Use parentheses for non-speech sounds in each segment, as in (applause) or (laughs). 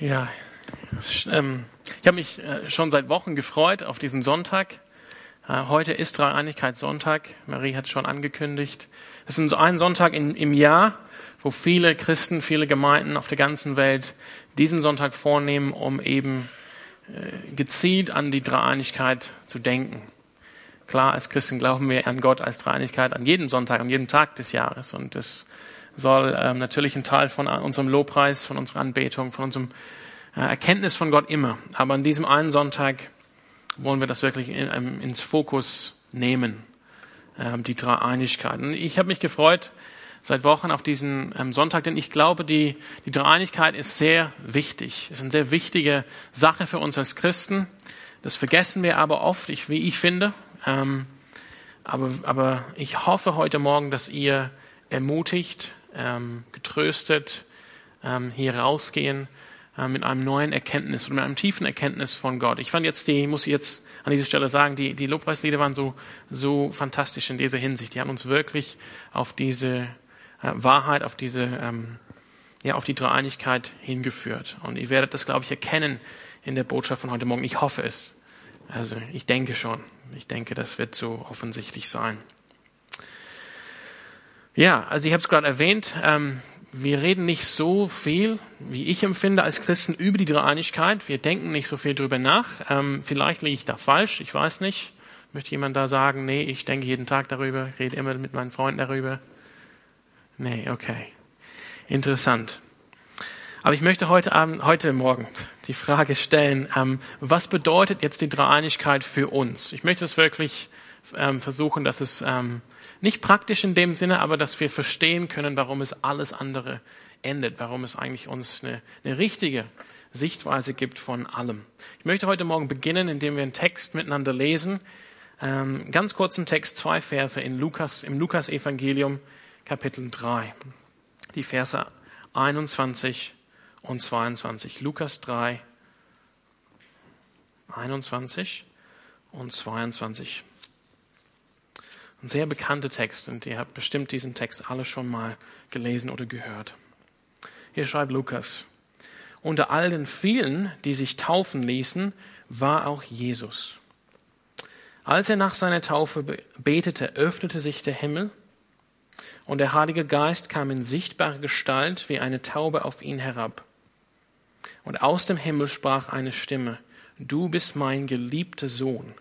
Ja, ähm, ich habe mich äh, schon seit Wochen gefreut auf diesen Sonntag. Äh, heute ist Dreieinigkeitssonntag. Marie hat schon angekündigt. Es ist ein Sonntag im Jahr, wo viele Christen, viele Gemeinden auf der ganzen Welt diesen Sonntag vornehmen, um eben äh, gezielt an die Dreieinigkeit zu denken. Klar, als Christen glauben wir an Gott als Dreieinigkeit an jedem Sonntag, an jedem Tag des Jahres. Und das soll ähm, natürlich ein Teil von unserem Lobpreis, von unserer Anbetung, von unserem äh, Erkenntnis von Gott immer. Aber an diesem einen Sonntag wollen wir das wirklich in, ähm, ins Fokus nehmen, ähm, die Dreieinigkeit. Und ich habe mich gefreut seit Wochen auf diesen ähm, Sonntag, denn ich glaube, die, die Dreieinigkeit ist sehr wichtig. Es ist eine sehr wichtige Sache für uns als Christen. Das vergessen wir aber oft, ich, wie ich finde. Ähm, aber, aber ich hoffe heute Morgen, dass ihr ermutigt, ähm, getröstet ähm, hier rausgehen äh, mit einem neuen Erkenntnis und mit einem tiefen Erkenntnis von Gott. Ich fand jetzt die, muss ich jetzt an dieser Stelle sagen, die, die Lobpreislieder waren so, so fantastisch in dieser Hinsicht. Die haben uns wirklich auf diese äh, Wahrheit, auf diese, ähm, ja, auf die Dreieinigkeit hingeführt. Und ihr werdet das, glaube ich, erkennen in der Botschaft von heute Morgen. Ich hoffe es. Also ich denke schon. Ich denke, das wird so offensichtlich sein. Ja, also ich habe es gerade erwähnt, ähm, wir reden nicht so viel, wie ich empfinde, als Christen über die Dreieinigkeit. Wir denken nicht so viel drüber nach. Ähm, vielleicht liege ich da falsch, ich weiß nicht. Möchte jemand da sagen, nee, ich denke jeden Tag darüber, rede immer mit meinen Freunden darüber? Nee, okay. Interessant. Aber ich möchte heute Abend, heute Morgen (laughs) die Frage stellen, ähm, was bedeutet jetzt die Dreieinigkeit für uns? Ich möchte es wirklich ähm, versuchen, dass es ähm, nicht praktisch in dem Sinne, aber dass wir verstehen können, warum es alles andere endet, warum es eigentlich uns eine, eine richtige Sichtweise gibt von allem. Ich möchte heute Morgen beginnen, indem wir einen Text miteinander lesen. Ähm, ganz kurzen Text, zwei Verse in Lukas, im Lukas-Evangelium, Kapitel 3. Die Verse 21 und 22. Lukas 3, 21 und 22. Ein sehr bekannter Text und ihr habt bestimmt diesen Text alle schon mal gelesen oder gehört. Hier schreibt Lukas, unter all den vielen, die sich taufen ließen, war auch Jesus. Als er nach seiner Taufe betete, öffnete sich der Himmel und der Heilige Geist kam in sichtbare Gestalt wie eine Taube auf ihn herab. Und aus dem Himmel sprach eine Stimme, du bist mein geliebter Sohn,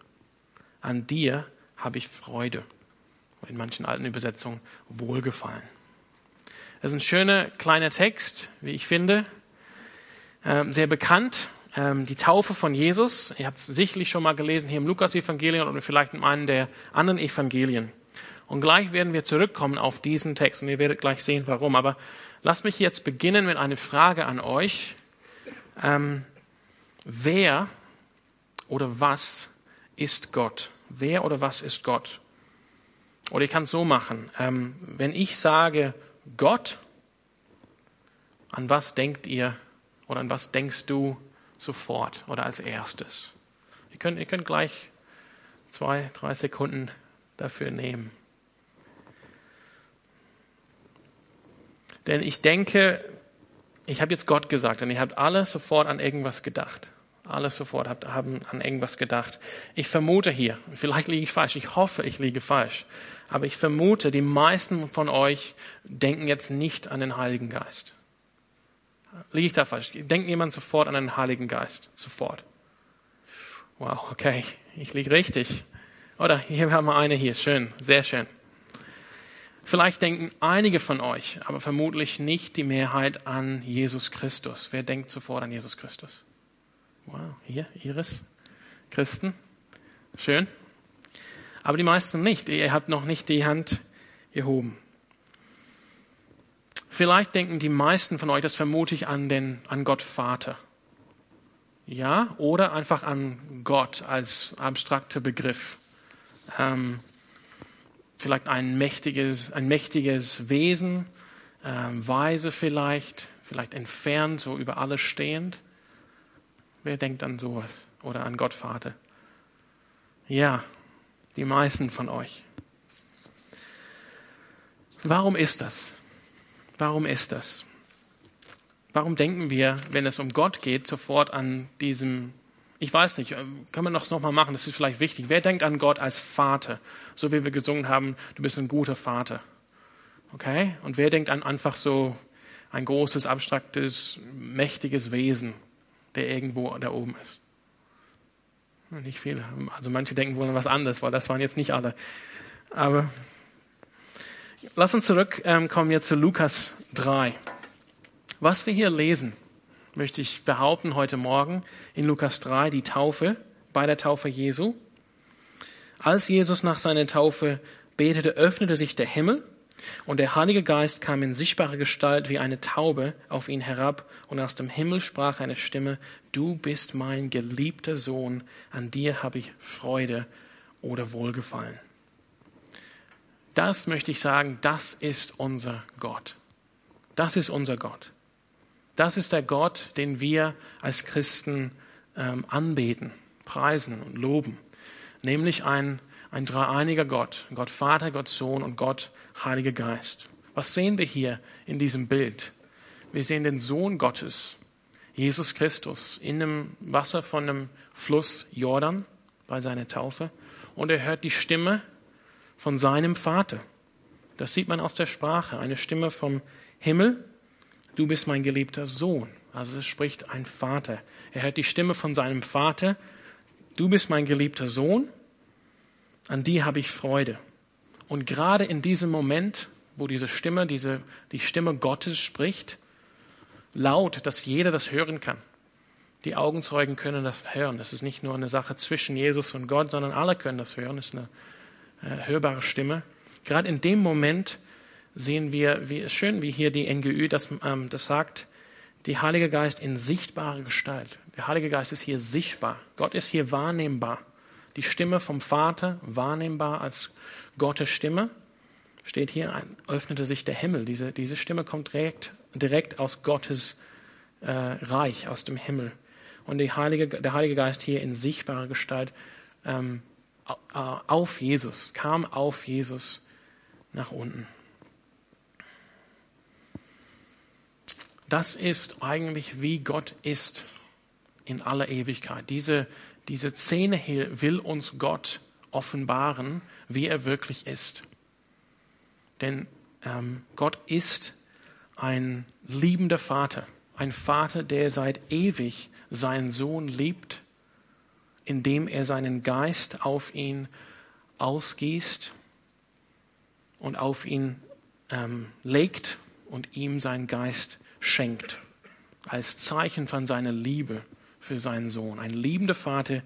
an dir habe ich Freude in manchen alten Übersetzungen Wohlgefallen. Das ist ein schöner kleiner Text, wie ich finde, ähm, sehr bekannt. Ähm, die Taufe von Jesus. Ihr habt es sicherlich schon mal gelesen hier im Lukas-Evangelium oder vielleicht in einem der anderen Evangelien. Und gleich werden wir zurückkommen auf diesen Text und ihr werdet gleich sehen, warum. Aber lasst mich jetzt beginnen mit einer Frage an euch. Ähm, wer oder was ist Gott? Wer oder was ist Gott? Oder ich kann es so machen. Ähm, wenn ich sage Gott, an was denkt ihr oder an was denkst du sofort oder als erstes? Ihr könnt, ihr könnt gleich zwei, drei Sekunden dafür nehmen. Denn ich denke, ich habe jetzt Gott gesagt und ihr habt alle sofort an irgendwas gedacht alles sofort haben an irgendwas gedacht. Ich vermute hier, vielleicht liege ich falsch, ich hoffe, ich liege falsch, aber ich vermute, die meisten von euch denken jetzt nicht an den Heiligen Geist. Liege ich da falsch? Denkt jemand sofort an den Heiligen Geist? Sofort. Wow, okay, ich liege richtig. Oder hier haben wir eine hier, schön, sehr schön. Vielleicht denken einige von euch, aber vermutlich nicht die Mehrheit an Jesus Christus. Wer denkt sofort an Jesus Christus? Wow, hier, Iris, Christen. Schön. Aber die meisten nicht. Ihr habt noch nicht die Hand gehoben. Vielleicht denken die meisten von euch, das vermute ich, an, den, an Gott Vater. Ja, oder einfach an Gott als abstrakter Begriff. Ähm, vielleicht ein mächtiges, ein mächtiges Wesen, ähm, weise vielleicht, vielleicht entfernt, so über alles stehend. Wer denkt an sowas oder an Gott Vater? Ja, die meisten von euch. Warum ist das? Warum ist das? Warum denken wir, wenn es um Gott geht, sofort an diesem, ich weiß nicht, ähm, kann man das nochmal machen, das ist vielleicht wichtig. Wer denkt an Gott als Vater? So wie wir gesungen haben, du bist ein guter Vater. Okay? Und wer denkt an einfach so ein großes, abstraktes, mächtiges Wesen, der irgendwo da oben ist? Nicht viele. Also manche denken wohl an was anderes, weil das waren jetzt nicht alle. Aber lass uns zurückkommen ähm, jetzt zu Lukas 3. Was wir hier lesen, möchte ich behaupten heute Morgen in Lukas 3, die Taufe, bei der Taufe Jesu. Als Jesus nach seiner Taufe betete, öffnete sich der Himmel und der Heilige Geist kam in sichtbare Gestalt wie eine Taube auf ihn herab und aus dem Himmel sprach eine Stimme, du bist mein geliebter Sohn, an dir habe ich Freude oder Wohlgefallen. Das möchte ich sagen, das ist unser Gott. Das ist unser Gott. Das ist der Gott, den wir als Christen ähm, anbeten, preisen und loben. Nämlich ein, ein dreieiniger Gott, Gott Vater, Gott Sohn und Gott Heiliger Geist. Was sehen wir hier in diesem Bild? Wir sehen den Sohn Gottes, Jesus Christus, in dem Wasser von dem Fluss Jordan bei seiner Taufe. Und er hört die Stimme von seinem Vater. Das sieht man aus der Sprache. Eine Stimme vom Himmel, du bist mein geliebter Sohn. Also es spricht ein Vater. Er hört die Stimme von seinem Vater, du bist mein geliebter Sohn, an die habe ich Freude. Und gerade in diesem Moment, wo diese Stimme, diese, die Stimme Gottes spricht, laut, dass jeder das hören kann. Die Augenzeugen können das hören. Das ist nicht nur eine Sache zwischen Jesus und Gott, sondern alle können das hören. Das ist eine äh, hörbare Stimme. Gerade in dem Moment sehen wir, wie schön, wie hier die NGÜ das, ähm, das sagt, die Heilige Geist in sichtbare Gestalt. Der Heilige Geist ist hier sichtbar. Gott ist hier wahrnehmbar. Die Stimme vom Vater wahrnehmbar als Gottes Stimme. Steht hier, öffnete sich der Himmel. Diese, diese Stimme kommt direkt, direkt aus Gottes äh, Reich, aus dem Himmel. Und Heilige, der Heilige Geist hier in sichtbarer Gestalt ähm, auf Jesus, kam auf Jesus nach unten. Das ist eigentlich, wie Gott ist in aller Ewigkeit. Diese, diese Szene hier will uns Gott offenbaren, wie er wirklich ist. Denn ähm, Gott ist ein liebender Vater, ein Vater, der seit ewig seinen Sohn liebt, indem er seinen Geist auf ihn ausgießt und auf ihn ähm, legt und ihm seinen Geist schenkt, als Zeichen von seiner Liebe für seinen Sohn. Ein liebender Vater,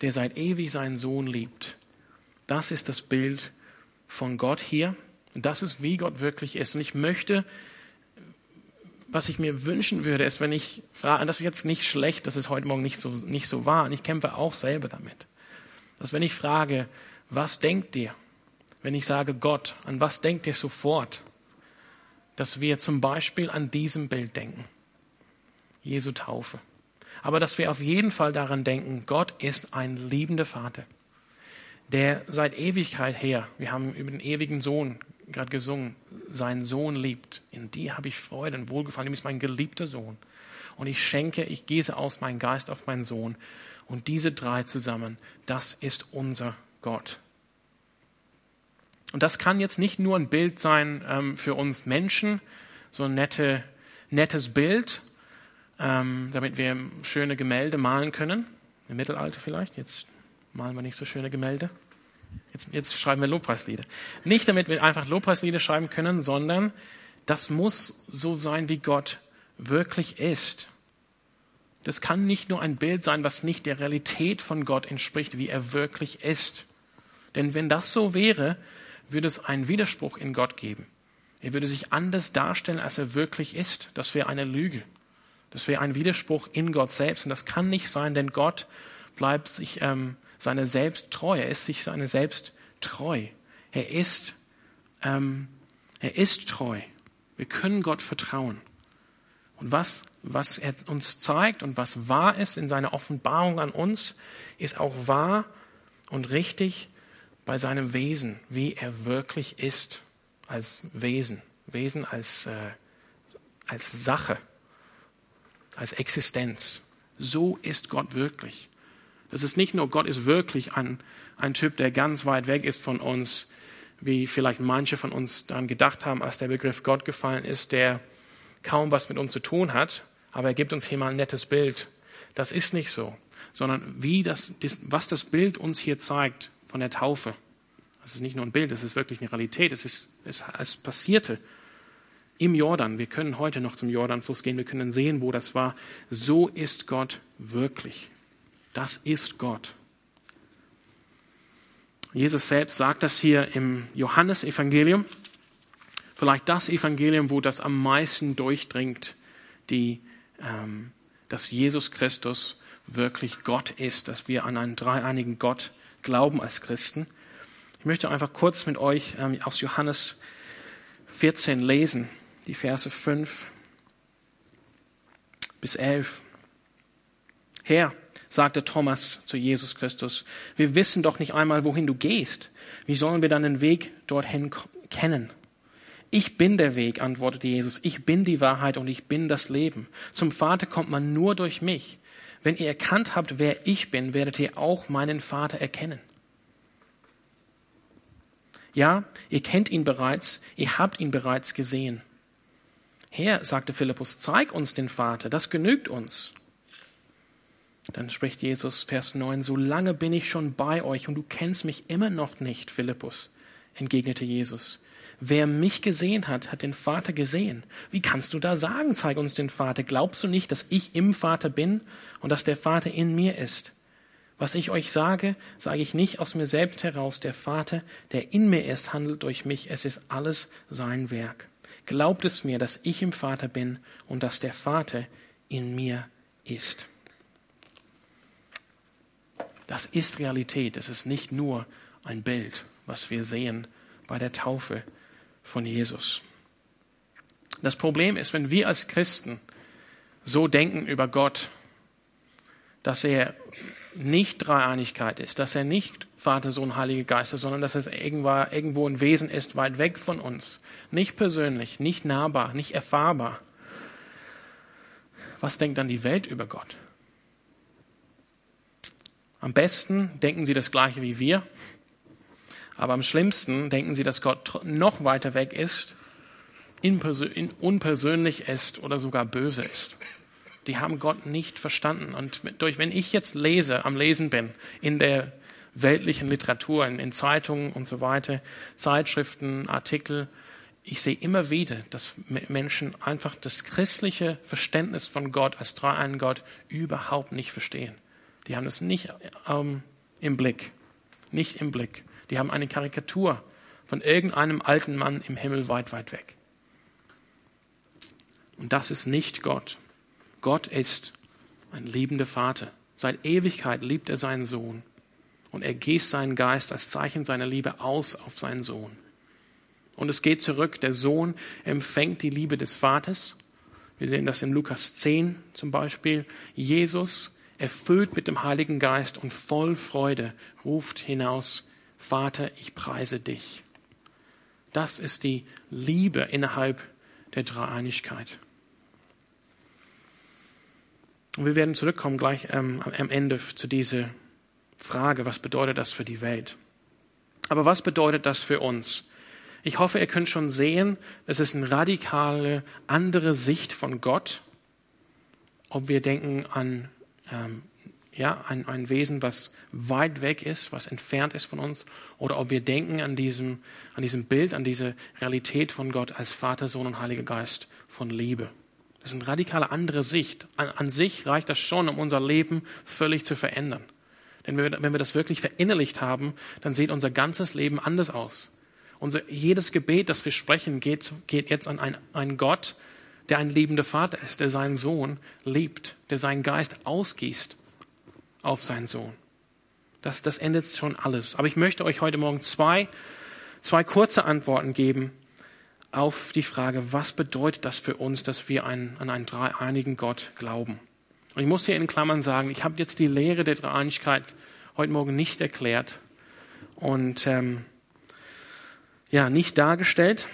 der seit ewig seinen Sohn liebt. Das ist das Bild von Gott hier. Und das ist, wie Gott wirklich ist. Und ich möchte, was ich mir wünschen würde, ist, wenn ich frage, und das ist jetzt nicht schlecht, dass es heute Morgen nicht so, nicht so war, und ich kämpfe auch selber damit, dass wenn ich frage, was denkt ihr, wenn ich sage Gott, an was denkt ihr sofort? dass wir zum Beispiel an diesem Bild denken. Jesu Taufe. Aber dass wir auf jeden Fall daran denken, Gott ist ein liebender Vater, der seit Ewigkeit her, wir haben über den ewigen Sohn gerade gesungen, seinen Sohn liebt. In die habe ich Freude und Wohlgefallen. Ihm ist mein geliebter Sohn. Und ich schenke, ich gieße aus meinen Geist auf meinen Sohn. Und diese drei zusammen, das ist unser Gott. Und das kann jetzt nicht nur ein Bild sein ähm, für uns Menschen, so ein nette, nettes Bild, ähm, damit wir schöne Gemälde malen können. Im Mittelalter vielleicht, jetzt malen wir nicht so schöne Gemälde. Jetzt, jetzt schreiben wir Lobpreislieder. Nicht damit wir einfach Lobpreislieder schreiben können, sondern das muss so sein, wie Gott wirklich ist. Das kann nicht nur ein Bild sein, was nicht der Realität von Gott entspricht, wie er wirklich ist. Denn wenn das so wäre, würde es einen Widerspruch in Gott geben. Er würde sich anders darstellen, als er wirklich ist. Das wäre eine Lüge. Das wäre ein Widerspruch in Gott selbst. Und das kann nicht sein, denn Gott bleibt sich ähm, seine selbst treu. Er ist sich seine selbst treu. Er ist, ähm, er ist treu. Wir können Gott vertrauen. Und was, was er uns zeigt und was wahr ist in seiner Offenbarung an uns, ist auch wahr und richtig bei seinem Wesen, wie er wirklich ist als Wesen, Wesen als, äh, als Sache. Als Existenz. So ist Gott wirklich. Das ist nicht nur, Gott ist wirklich ein, ein Typ, der ganz weit weg ist von uns, wie vielleicht manche von uns daran gedacht haben, als der Begriff Gott gefallen ist, der kaum was mit uns zu tun hat, aber er gibt uns hier mal ein nettes Bild. Das ist nicht so, sondern wie das, was das Bild uns hier zeigt von der Taufe. Das ist nicht nur ein Bild, es ist wirklich eine Realität. Es ist, es, es passierte im Jordan. Wir können heute noch zum Jordanfluss gehen, wir können sehen, wo das war. So ist Gott wirklich. Das ist Gott. Jesus selbst sagt das hier im Johannesevangelium. Vielleicht das Evangelium, wo das am meisten durchdringt, die, ähm, dass Jesus Christus wirklich Gott ist, dass wir an einen dreieinigen Gott glauben als Christen. Ich möchte einfach kurz mit euch ähm, aus Johannes 14 lesen, die Verse 5 bis 11. Herr, sagte Thomas zu Jesus Christus, wir wissen doch nicht einmal, wohin du gehst. Wie sollen wir dann den Weg dorthin kennen? Ich bin der Weg, antwortete Jesus. Ich bin die Wahrheit und ich bin das Leben. Zum Vater kommt man nur durch mich. Wenn ihr erkannt habt, wer ich bin, werdet ihr auch meinen Vater erkennen. Ja, ihr kennt ihn bereits, ihr habt ihn bereits gesehen. Herr, sagte Philippus, zeig uns den Vater, das genügt uns. Dann spricht Jesus, Vers 9, so lange bin ich schon bei euch und du kennst mich immer noch nicht, Philippus, entgegnete Jesus. Wer mich gesehen hat, hat den Vater gesehen. Wie kannst du da sagen, zeig uns den Vater? Glaubst du nicht, dass ich im Vater bin und dass der Vater in mir ist? Was ich euch sage, sage ich nicht aus mir selbst heraus. Der Vater, der in mir ist, handelt durch mich. Es ist alles sein Werk. Glaubt es mir, dass ich im Vater bin und dass der Vater in mir ist. Das ist Realität. Es ist nicht nur ein Bild, was wir sehen bei der Taufe von Jesus. Das Problem ist, wenn wir als Christen so denken über Gott, dass er nicht Dreieinigkeit ist, dass er nicht Vater, Sohn, Heilige Geist ist, sondern dass es irgendwo ein Wesen ist, weit weg von uns. Nicht persönlich, nicht nahbar, nicht erfahrbar. Was denkt dann die Welt über Gott? Am besten denken sie das Gleiche wie wir, aber am schlimmsten denken sie, dass Gott noch weiter weg ist, unpersönlich ist oder sogar böse ist. Die haben Gott nicht verstanden. Und durch, wenn ich jetzt lese, am Lesen bin, in der weltlichen Literatur, in, in Zeitungen und so weiter, Zeitschriften, Artikel, ich sehe immer wieder, dass Menschen einfach das christliche Verständnis von Gott als dreieinen Gott überhaupt nicht verstehen. Die haben das nicht ähm, im Blick. Nicht im Blick. Die haben eine Karikatur von irgendeinem alten Mann im Himmel weit, weit weg. Und das ist nicht Gott. Gott ist ein liebender Vater. Seit Ewigkeit liebt er seinen Sohn. Und er gießt seinen Geist als Zeichen seiner Liebe aus auf seinen Sohn. Und es geht zurück. Der Sohn empfängt die Liebe des Vaters. Wir sehen das in Lukas 10 zum Beispiel. Jesus erfüllt mit dem Heiligen Geist und voll Freude, ruft hinaus, Vater, ich preise dich. Das ist die Liebe innerhalb der Dreieinigkeit. Und wir werden zurückkommen gleich ähm, am Ende zu dieser Frage, was bedeutet das für die Welt? Aber was bedeutet das für uns? Ich hoffe, ihr könnt schon sehen, es ist eine radikale andere Sicht von Gott. Ob wir denken an ähm, ja, ein, ein Wesen, was weit weg ist, was entfernt ist von uns, oder ob wir denken an diesem, an diesem Bild, an diese Realität von Gott als Vater, Sohn und Heiliger Geist von Liebe. Das ist eine radikale andere Sicht. An, an sich reicht das schon, um unser Leben völlig zu verändern. Denn wenn wir, wenn wir das wirklich verinnerlicht haben, dann sieht unser ganzes Leben anders aus. Unser, jedes Gebet, das wir sprechen, geht, geht jetzt an einen Gott, der ein liebender Vater ist, der seinen Sohn liebt, der seinen Geist ausgießt auf seinen Sohn. Das, das endet schon alles. Aber ich möchte euch heute Morgen zwei, zwei kurze Antworten geben auf die Frage, was bedeutet das für uns, dass wir einen, an einen dreieinigen Gott glauben. Und ich muss hier in Klammern sagen, ich habe jetzt die Lehre der Dreieinigkeit heute Morgen nicht erklärt und ähm, ja nicht dargestellt.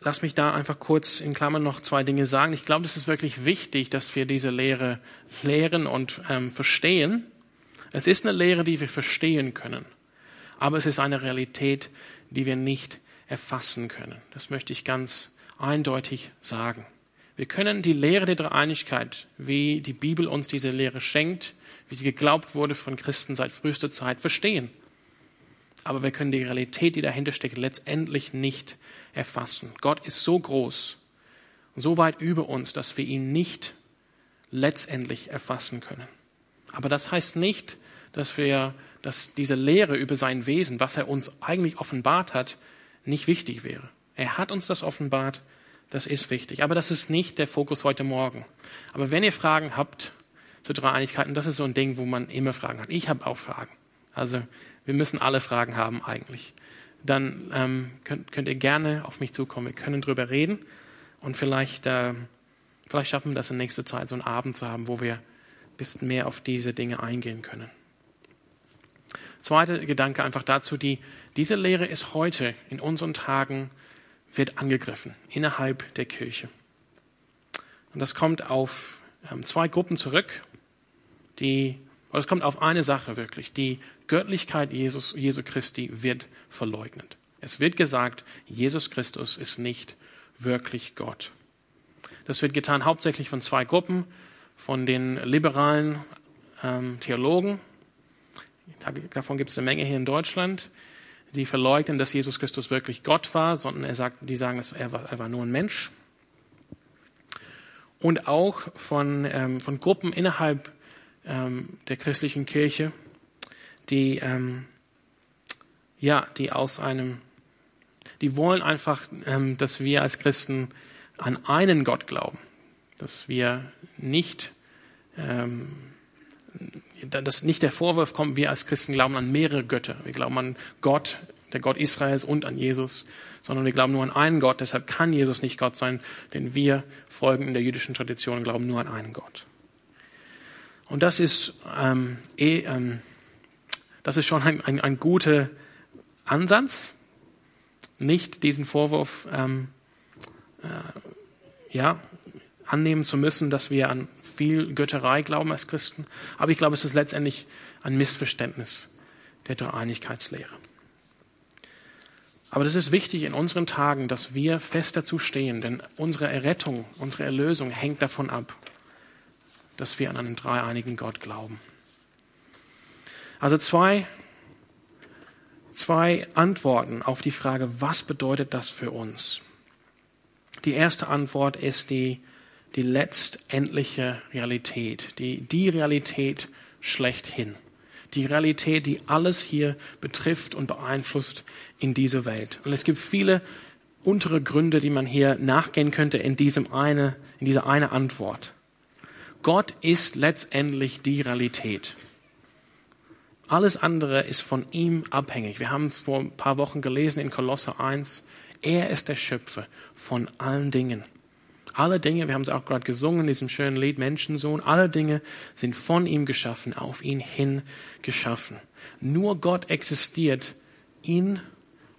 lass mich da einfach kurz in Klammern noch zwei Dinge sagen. Ich glaube, es ist wirklich wichtig, dass wir diese Lehre lehren und ähm, verstehen. Es ist eine Lehre, die wir verstehen können, aber es ist eine Realität, die wir nicht erfassen können. Das möchte ich ganz eindeutig sagen. Wir können die Lehre der Dreieinigkeit, wie die Bibel uns diese Lehre schenkt, wie sie geglaubt wurde von Christen seit frühester Zeit, verstehen. Aber wir können die Realität, die dahinter steckt, letztendlich nicht erfassen. Gott ist so groß so weit über uns, dass wir ihn nicht letztendlich erfassen können. Aber das heißt nicht, dass wir, dass diese Lehre über sein Wesen, was er uns eigentlich offenbart hat, nicht wichtig wäre. Er hat uns das offenbart, das ist wichtig. Aber das ist nicht der Fokus heute Morgen. Aber wenn ihr Fragen habt zu Dreieinigkeiten, das ist so ein Ding, wo man immer Fragen hat. Ich habe auch Fragen. Also wir müssen alle Fragen haben eigentlich dann ähm, könnt, könnt ihr gerne auf mich zukommen. Wir können drüber reden und vielleicht, äh, vielleicht schaffen wir das in nächster Zeit, so einen Abend zu haben, wo wir ein bisschen mehr auf diese Dinge eingehen können. Zweiter Gedanke einfach dazu, die, diese Lehre ist heute in unseren Tagen, wird angegriffen innerhalb der Kirche. Und das kommt auf ähm, zwei Gruppen zurück, die, oder es kommt auf eine Sache wirklich, die Göttlichkeit Jesus, Jesu Christi wird verleugnet. Es wird gesagt, Jesus Christus ist nicht wirklich Gott. Das wird getan hauptsächlich von zwei Gruppen, von den liberalen ähm, Theologen. Davon gibt es eine Menge hier in Deutschland, die verleugnen, dass Jesus Christus wirklich Gott war, sondern er sagt, die sagen, er war, er war nur ein Mensch. Und auch von, ähm, von Gruppen innerhalb ähm, der christlichen Kirche, die, ähm, ja, die aus einem, die wollen einfach, ähm, dass wir als Christen an einen Gott glauben, dass wir nicht, ähm, dass nicht der Vorwurf kommt, wir als Christen glauben an mehrere Götter. Wir glauben an Gott, der Gott Israels und an Jesus, sondern wir glauben nur an einen Gott. Deshalb kann Jesus nicht Gott sein, denn wir folgen in der jüdischen Tradition und glauben nur an einen Gott. Und das ist ähm, eh, ähm, das ist schon ein, ein, ein guter Ansatz, nicht diesen Vorwurf ähm, äh, ja, annehmen zu müssen, dass wir an viel Götterei glauben als Christen. Aber ich glaube, es ist letztendlich ein Missverständnis der Dreieinigkeitslehre. Aber das ist wichtig in unseren Tagen, dass wir fest dazu stehen, denn unsere Errettung, unsere Erlösung hängt davon ab, dass wir an einen dreieinigen Gott glauben. Also zwei, zwei Antworten auf die Frage, was bedeutet das für uns? Die erste Antwort ist die, die letztendliche Realität, die, die Realität schlechthin. Die Realität, die alles hier betrifft und beeinflusst in dieser Welt. Und es gibt viele untere Gründe, die man hier nachgehen könnte in diesem eine, in dieser eine Antwort. Gott ist letztendlich die Realität. Alles andere ist von ihm abhängig. Wir haben es vor ein paar Wochen gelesen in Kolosse 1. Er ist der Schöpfer von allen Dingen. Alle Dinge, wir haben es auch gerade gesungen in diesem schönen Lied Menschensohn, alle Dinge sind von ihm geschaffen, auf ihn hin geschaffen. Nur Gott existiert in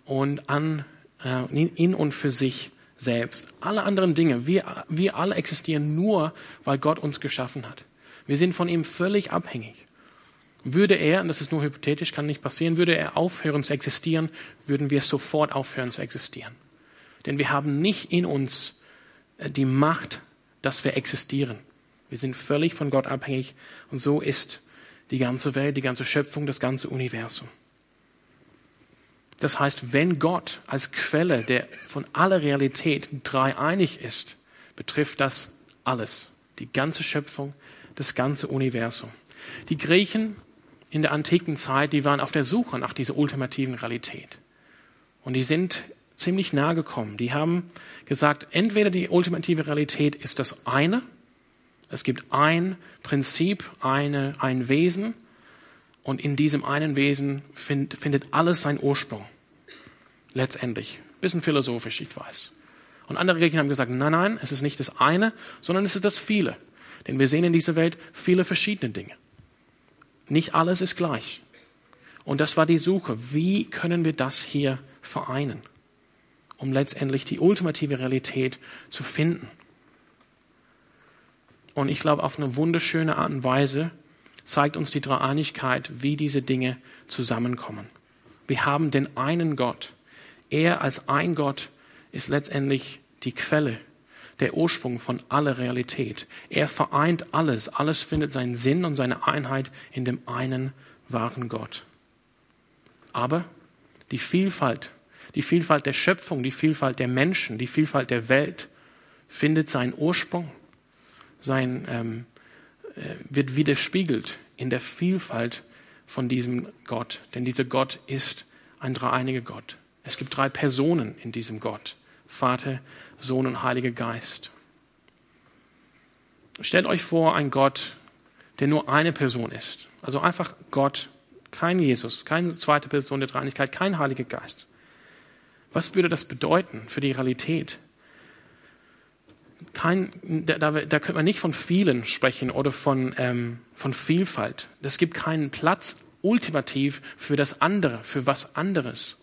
und an, äh, in und für sich selbst. Alle anderen Dinge, wir, wir alle existieren nur, weil Gott uns geschaffen hat. Wir sind von ihm völlig abhängig. Würde er, und das ist nur hypothetisch, kann nicht passieren, würde er aufhören zu existieren, würden wir sofort aufhören zu existieren. Denn wir haben nicht in uns die Macht, dass wir existieren. Wir sind völlig von Gott abhängig und so ist die ganze Welt, die ganze Schöpfung, das ganze Universum. Das heißt, wenn Gott als Quelle der von aller Realität dreieinig ist, betrifft das alles, die ganze Schöpfung, das ganze Universum. Die Griechen in der antiken Zeit, die waren auf der Suche nach dieser ultimativen Realität. Und die sind ziemlich nahe gekommen. Die haben gesagt, entweder die ultimative Realität ist das eine, es gibt ein Prinzip, eine, ein Wesen, und in diesem einen Wesen find, findet alles seinen Ursprung. Letztendlich. Bisschen philosophisch, ich weiß. Und andere Griechen haben gesagt, nein, nein, es ist nicht das eine, sondern es ist das viele. Denn wir sehen in dieser Welt viele verschiedene Dinge. Nicht alles ist gleich. Und das war die Suche. Wie können wir das hier vereinen? Um letztendlich die ultimative Realität zu finden. Und ich glaube, auf eine wunderschöne Art und Weise zeigt uns die Dreieinigkeit, wie diese Dinge zusammenkommen. Wir haben den einen Gott. Er als ein Gott ist letztendlich die Quelle, der Ursprung von aller Realität. Er vereint alles. Alles findet seinen Sinn und seine Einheit in dem einen wahren Gott. Aber die Vielfalt, die Vielfalt der Schöpfung, die Vielfalt der Menschen, die Vielfalt der Welt findet seinen Ursprung sein, ähm, äh, wird widerspiegelt in der Vielfalt von diesem Gott. Denn dieser Gott ist ein dreieiniger Gott. Es gibt drei Personen in diesem Gott. Vater, Sohn und Heiliger Geist. Stellt euch vor, ein Gott, der nur eine Person ist. Also einfach Gott, kein Jesus, keine zweite Person der Dreinigkeit, kein Heiliger Geist. Was würde das bedeuten für die Realität? kein, da, da, da könnte man nicht von vielen sprechen oder von, ähm, von Vielfalt. Es gibt keinen Platz ultimativ für das andere, für was anderes.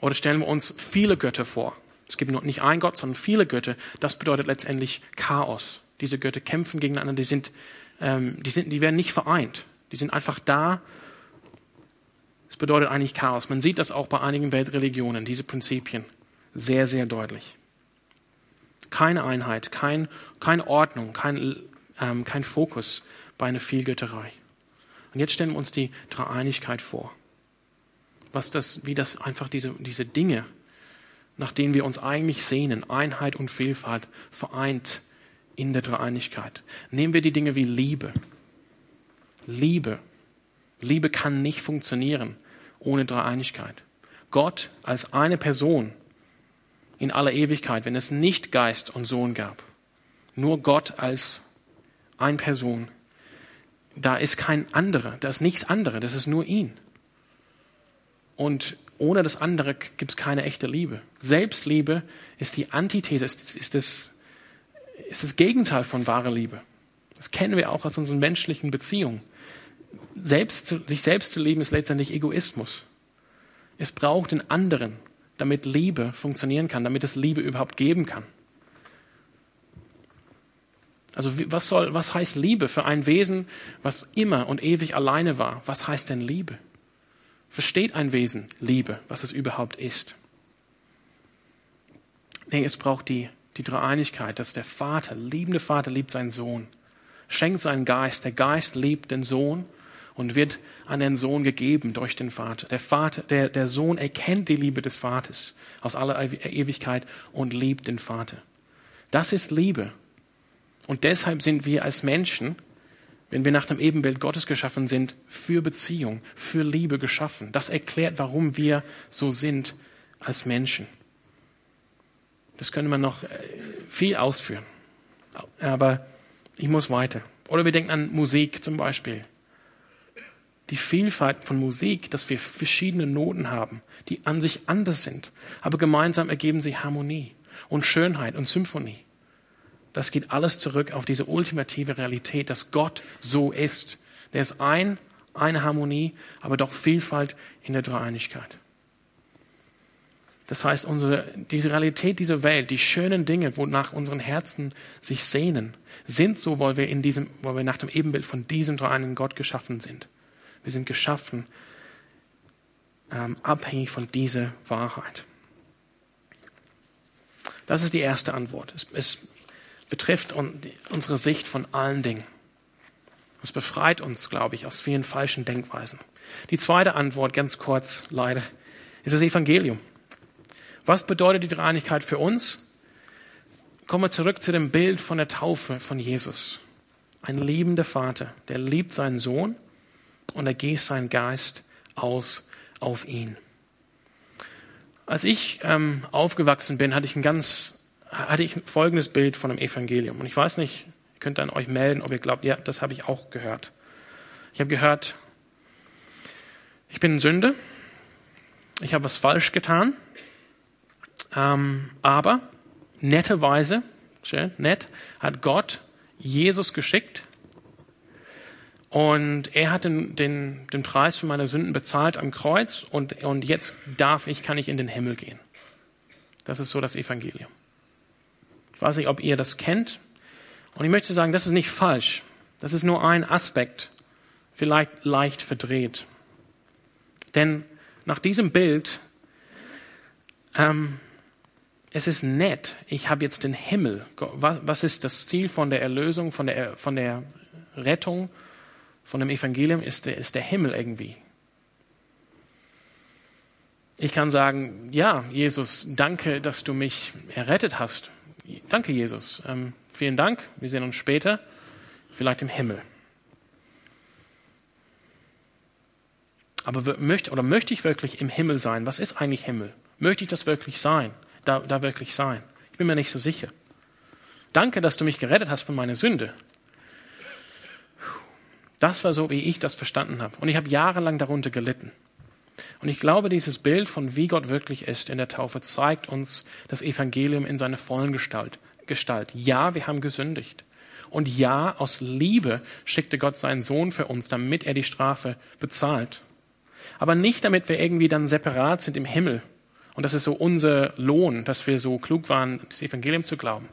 Oder stellen wir uns viele Götter vor. Es gibt nicht ein Gott, sondern viele Götter. Das bedeutet letztendlich Chaos. Diese Götter kämpfen gegeneinander, die sind, ähm, die sind, die werden nicht vereint. Die sind einfach da. Es bedeutet eigentlich Chaos. Man sieht das auch bei einigen Weltreligionen, diese Prinzipien sehr, sehr deutlich. Keine Einheit, kein, keine Ordnung, kein, ähm, kein Fokus bei einer Vielgötterei. Und jetzt stellen wir uns die Dreieinigkeit vor. Was das, wie das einfach diese, diese Dinge, nach denen wir uns eigentlich sehnen, Einheit und Vielfalt, vereint in der Dreieinigkeit. Nehmen wir die Dinge wie Liebe. Liebe. Liebe kann nicht funktionieren ohne Dreieinigkeit. Gott als eine Person in aller Ewigkeit, wenn es nicht Geist und Sohn gab. Nur Gott als ein Person. Da ist kein anderer, da ist nichts anderes, das ist nur ihn. Und ohne das andere gibt es keine echte Liebe. Selbstliebe ist die Antithese, ist, ist, das, ist das Gegenteil von wahrer Liebe. Das kennen wir auch aus unseren menschlichen Beziehungen. Selbst, sich selbst zu lieben ist letztendlich Egoismus. Es braucht den anderen, damit Liebe funktionieren kann, damit es Liebe überhaupt geben kann. Also was soll, was heißt Liebe für ein Wesen, was immer und ewig alleine war? Was heißt denn Liebe? Versteht ein Wesen Liebe, was es überhaupt ist? Nee, es braucht die, die Dreieinigkeit, dass der Vater, liebende Vater liebt seinen Sohn, schenkt seinen Geist, der Geist liebt den Sohn und wird an den Sohn gegeben durch den Vater. Der Vater, der, der Sohn erkennt die Liebe des Vaters aus aller Ewigkeit und liebt den Vater. Das ist Liebe. Und deshalb sind wir als Menschen, wenn wir nach dem Ebenbild Gottes geschaffen sind, für Beziehung, für Liebe geschaffen. Das erklärt, warum wir so sind als Menschen. Das könnte man noch äh, viel ausführen. Aber ich muss weiter. Oder wir denken an Musik zum Beispiel die Vielfalt von Musik, dass wir verschiedene Noten haben, die an sich anders sind, aber gemeinsam ergeben sie Harmonie und Schönheit und Symphonie. Das geht alles zurück auf diese ultimative Realität, dass Gott so ist. Der ist ein, eine Harmonie, aber doch Vielfalt in der Dreieinigkeit. Das heißt, unsere, diese Realität dieser Welt, die schönen Dinge, wonach unseren Herzen sich sehnen, sind so, weil wir in diesem, weil wir nach dem Ebenbild von diesem dreieinigen Gott geschaffen sind. Wir sind geschaffen ähm, abhängig von dieser Wahrheit. Das ist die erste Antwort. Es, es betrifft unsere Sicht von allen Dingen. Es befreit uns, glaube ich, aus vielen falschen Denkweisen. Die zweite Antwort, ganz kurz leider, ist das Evangelium. Was bedeutet die Dreieinigkeit für uns? Kommen wir zurück zu dem Bild von der Taufe von Jesus. Ein liebender Vater, der liebt seinen Sohn und er gießt seinen Geist aus auf ihn. Als ich ähm, aufgewachsen bin, hatte ich ein ganz, hatte ich folgendes Bild von dem Evangelium. Und ich weiß nicht, ihr könnt dann euch melden, ob ihr glaubt, ja, das habe ich auch gehört. Ich habe gehört, ich bin ein Sünde, ich habe was falsch getan, ähm, aber netterweise, schön, nett, hat Gott Jesus geschickt, Und er hat den, den, den Preis für meine Sünden bezahlt am Kreuz und, und jetzt darf ich, kann ich in den Himmel gehen. Das ist so das Evangelium. Ich weiß nicht, ob ihr das kennt. Und ich möchte sagen, das ist nicht falsch. Das ist nur ein Aspekt, vielleicht leicht verdreht. Denn nach diesem Bild, ähm, es ist nett, ich habe jetzt den Himmel. Was, was ist das Ziel von der Erlösung, von der, von der Rettung, von dem Evangelium? Ist der, ist der Himmel irgendwie. Ich kann sagen, ja, Jesus, danke, dass du mich errettet hast. Danke, Jesus. Ähm, vielen Dank. Wir sehen uns später, vielleicht im Himmel. Aber möchte, oder möchte ich wirklich im Himmel sein? Was ist eigentlich Himmel? Möchte ich das wirklich sein? Da, da wirklich sein? Ich bin mir nicht so sicher. Danke, dass du mich gerettet hast von meiner Sünde. Das war so, wie ich das verstanden habe. Und ich habe jahrelang darunter gelitten. Und ich glaube, dieses Bild von wie Gott wirklich ist in der Taufe zeigt uns das Evangelium in seiner vollen Gestalt. Gestalt. Ja, wir haben gesündigt. Und ja, aus Liebe schickte Gott seinen Sohn für uns, damit er die Strafe bezahlt. Aber nicht, damit wir irgendwie dann separat sind im Himmel. Und das ist so unser Lohn, dass wir so klug waren, das Evangelium zu glauben.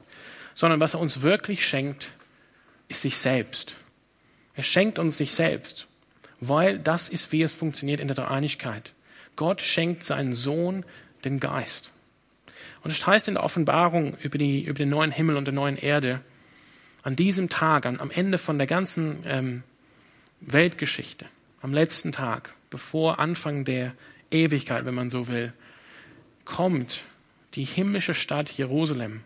Sondern was er uns wirklich schenkt, ist sich selbst. Er schenkt uns sich selbst weil das ist, wie es funktioniert in der Dreieinigkeit. Gott schenkt seinen Sohn den Geist. Und es heißt in der Offenbarung über, die, über den neuen Himmel und der neuen Erde, an diesem Tag, am Ende von der ganzen ähm, Weltgeschichte, am letzten Tag, bevor Anfang der Ewigkeit, wenn man so will, kommt die himmlische Stadt Jerusalem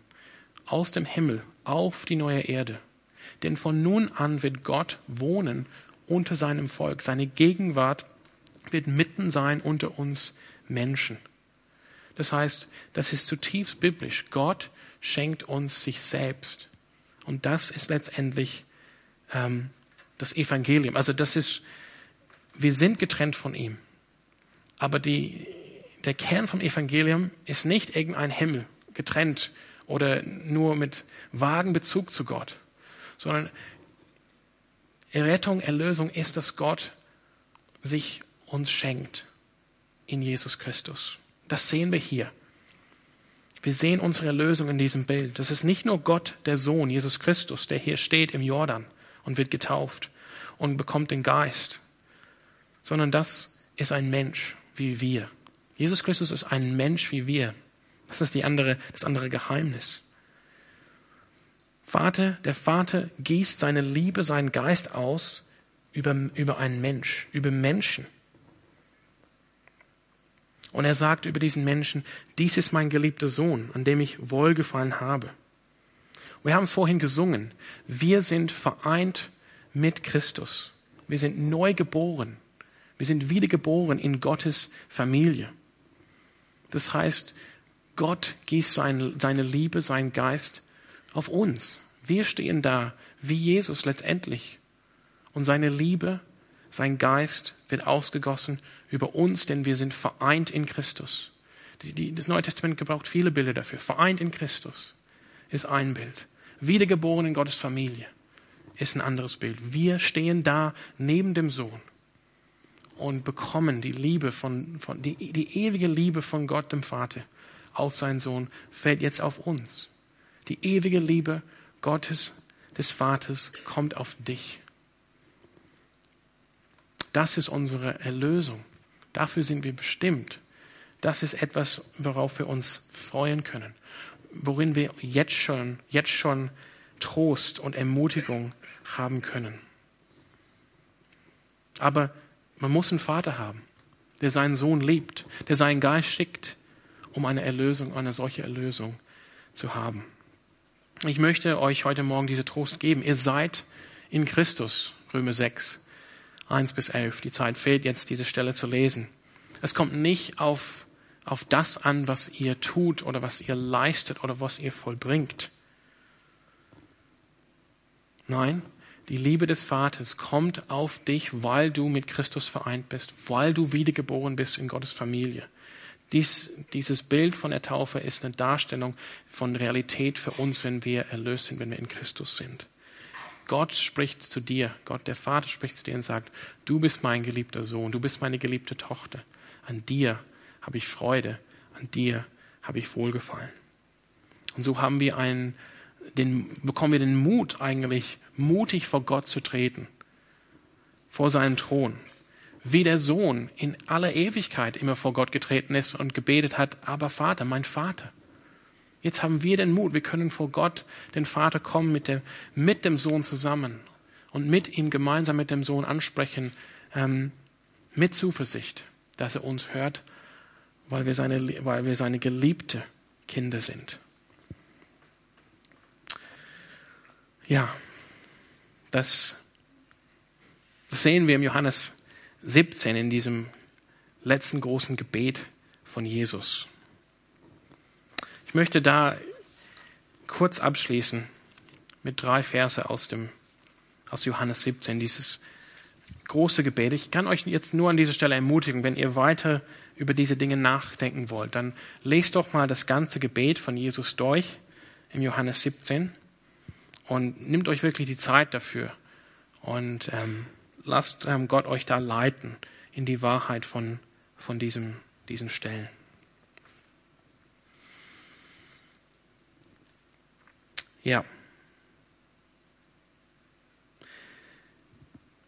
aus dem Himmel auf die neue Erde. Denn von nun an wird Gott wohnen unter seinem Volk. Seine Gegenwart wird mitten sein unter uns Menschen. Das heißt, das ist zutiefst biblisch. Gott schenkt uns sich selbst. Und das ist letztendlich ähm, das Evangelium. Also das ist, wir sind getrennt von ihm. Aber die, der Kern vom Evangelium ist nicht irgendein Himmel, getrennt oder nur mit vagen Bezug zu Gott, sondern Errettung, Erlösung ist, dass Gott sich uns schenkt in Jesus Christus. Das sehen wir hier. Wir sehen unsere Erlösung in diesem Bild. Das ist nicht nur Gott, der Sohn, Jesus Christus, der hier steht im Jordan und wird getauft und bekommt den Geist, sondern das ist ein Mensch wie wir. Jesus Christus ist ein Mensch wie wir. Das ist die andere, das andere Geheimnis. Vater, der Vater gießt seine Liebe, seinen Geist aus über, über einen Mensch, über Menschen. Und er sagt über diesen Menschen, dies ist mein geliebter Sohn, an dem ich wohlgefallen habe. Wir haben es vorhin gesungen. Wir sind vereint mit Christus. Wir sind neu geboren. Wir sind wiedergeboren in Gottes Familie. Das heißt, Gott gießt seine Liebe, seinen Geist auf uns. Wir stehen da wie Jesus letztendlich. Und seine Liebe, sein Geist wird ausgegossen über uns, denn wir sind vereint in Christus. Das Neue Testament gebraucht viele Bilder dafür. Vereint in Christus ist ein Bild. Wiedergeboren in Gottes Familie ist ein anderes Bild. Wir stehen da neben dem Sohn und bekommen die Liebe von, von die, die ewige Liebe von Gott dem Vater auf seinen Sohn fällt jetzt auf uns. Die ewige Liebe Gottes, des Vaters, kommt auf dich. Das ist unsere Erlösung. Dafür sind wir bestimmt. Das ist etwas, worauf wir uns freuen können, worin wir jetzt schon, jetzt schon Trost und Ermutigung haben können. Aber man muss einen Vater haben, der seinen Sohn liebt, der seinen Geist schickt, um eine Erlösung, eine solche Erlösung zu haben. Ich möchte euch heute Morgen diese Trost geben. Ihr seid in Christus, Römer 6, 1 bis 11. Die Zeit fehlt jetzt, diese Stelle zu lesen. Es kommt nicht auf, auf das an, was ihr tut oder was ihr leistet oder was ihr vollbringt. Nein, die Liebe des Vaters kommt auf dich, weil du mit Christus vereint bist, weil du wiedergeboren bist in Gottes Familie. Dies, dieses Bild von der Taufe ist eine Darstellung von Realität für uns, wenn wir erlöst sind, wenn wir in Christus sind. Gott spricht zu dir, Gott der Vater spricht zu dir und sagt, du bist mein geliebter Sohn, du bist meine geliebte Tochter. An dir habe ich Freude, an dir habe ich Wohlgefallen. Und so haben wir einen, den, bekommen wir den Mut eigentlich, mutig vor Gott zu treten, vor seinen Thron. Wie der Sohn in aller Ewigkeit immer vor Gott getreten ist und gebetet hat, aber Vater, mein Vater. Jetzt haben wir den Mut, wir können vor Gott, den Vater, kommen mit dem, mit dem Sohn zusammen und mit ihm gemeinsam mit dem Sohn ansprechen, ähm, mit Zuversicht, dass er uns hört, weil wir seine, weil wir seine geliebte Kinder sind. Ja, das sehen wir im Johannes 17 in diesem letzten großen Gebet von Jesus. Ich möchte da kurz abschließen mit drei Verse aus dem aus Johannes 17, dieses große Gebet. Ich kann euch jetzt nur an dieser Stelle ermutigen, wenn ihr weiter über diese Dinge nachdenken wollt, dann lest doch mal das ganze Gebet von Jesus durch im Johannes 17 und nimmt euch wirklich die Zeit dafür und ähm, lasst ähm, Gott euch da leiten in die Wahrheit von, von diesem, diesen Stellen. Ja.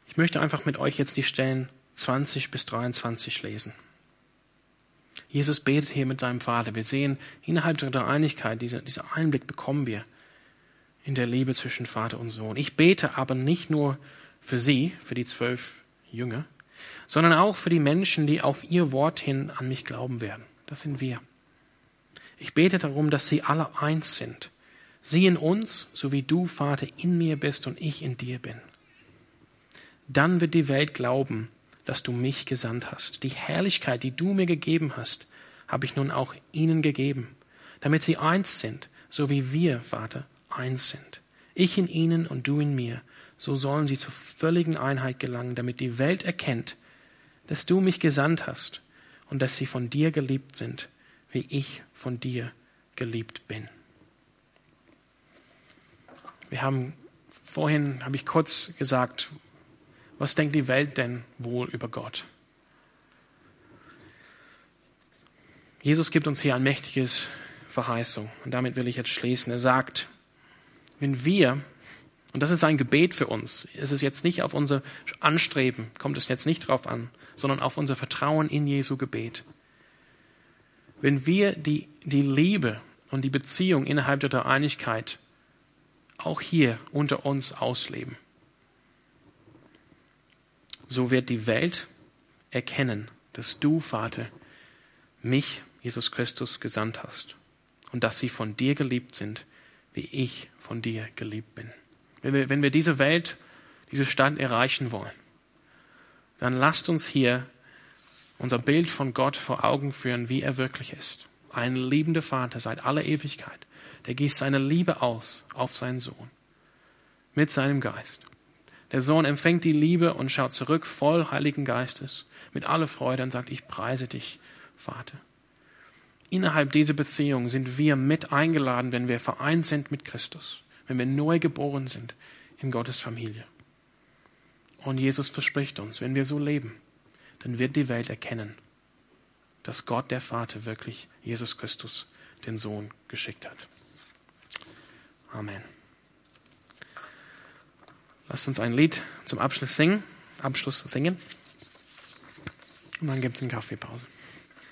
Ich möchte einfach mit euch jetzt die Stellen 20 bis 23 lesen. Jesus betet hier mit seinem Vater. Wir sehen innerhalb der Einigkeit, dieser, dieser Einblick bekommen wir in der Liebe zwischen Vater und Sohn. Ich bete aber nicht nur für sie, für die zwölf Jünger, sondern auch für die Menschen, die auf ihr Wort hin an mich glauben werden. Das sind wir. Ich bete darum, dass sie alle eins sind, Sieh in uns, so wie du, Vater, in mir bist und ich in dir bin. Dann wird die Welt glauben, dass du mich gesandt hast. Die Herrlichkeit, die du mir gegeben hast, habe ich nun auch ihnen gegeben, damit sie eins sind, so wie wir, Vater, eins sind. Ich in ihnen und du in mir. So sollen sie zur völligen Einheit gelangen, damit die Welt erkennt, dass du mich gesandt hast und dass sie von dir geliebt sind, wie ich von dir geliebt bin. Wir haben vorhin, habe ich kurz gesagt, was denkt die Welt denn wohl über Gott? Jesus gibt uns hier ein mächtiges Verheißung. Und damit will ich jetzt schließen. Er sagt, wenn wir, und das ist ein Gebet für uns, es ist jetzt nicht auf unser Anstreben, kommt es jetzt nicht drauf an, sondern auf unser Vertrauen in Jesu Gebet. Wenn wir die, die Liebe und die Beziehung innerhalb der Einigkeit auch hier unter uns ausleben. So wird die Welt erkennen, dass du, Vater, mich, Jesus Christus, gesandt hast und dass sie von dir geliebt sind, wie ich von dir geliebt bin. Wenn wir, wenn wir diese Welt, diese Stadt erreichen wollen, dann lasst uns hier unser Bild von Gott vor Augen führen, wie er wirklich ist. Ein liebender Vater seit aller Ewigkeit, der gießt seine Liebe aus auf seinen Sohn mit seinem Geist. Der Sohn empfängt die Liebe und schaut zurück voll Heiligen Geistes mit aller Freude und sagt, ich preise dich, Vater. Innerhalb dieser Beziehung sind wir mit eingeladen, wenn wir vereint sind mit Christus, wenn wir neu geboren sind in Gottes Familie. Und Jesus verspricht uns, wenn wir so leben, dann wird die Welt erkennen, dass Gott der Vater wirklich Jesus Christus, den Sohn, geschickt hat. Amen. Lasst uns ein Lied zum Abschluss singen, Abschluss singen. Und dann gibt es eine Kaffeepause.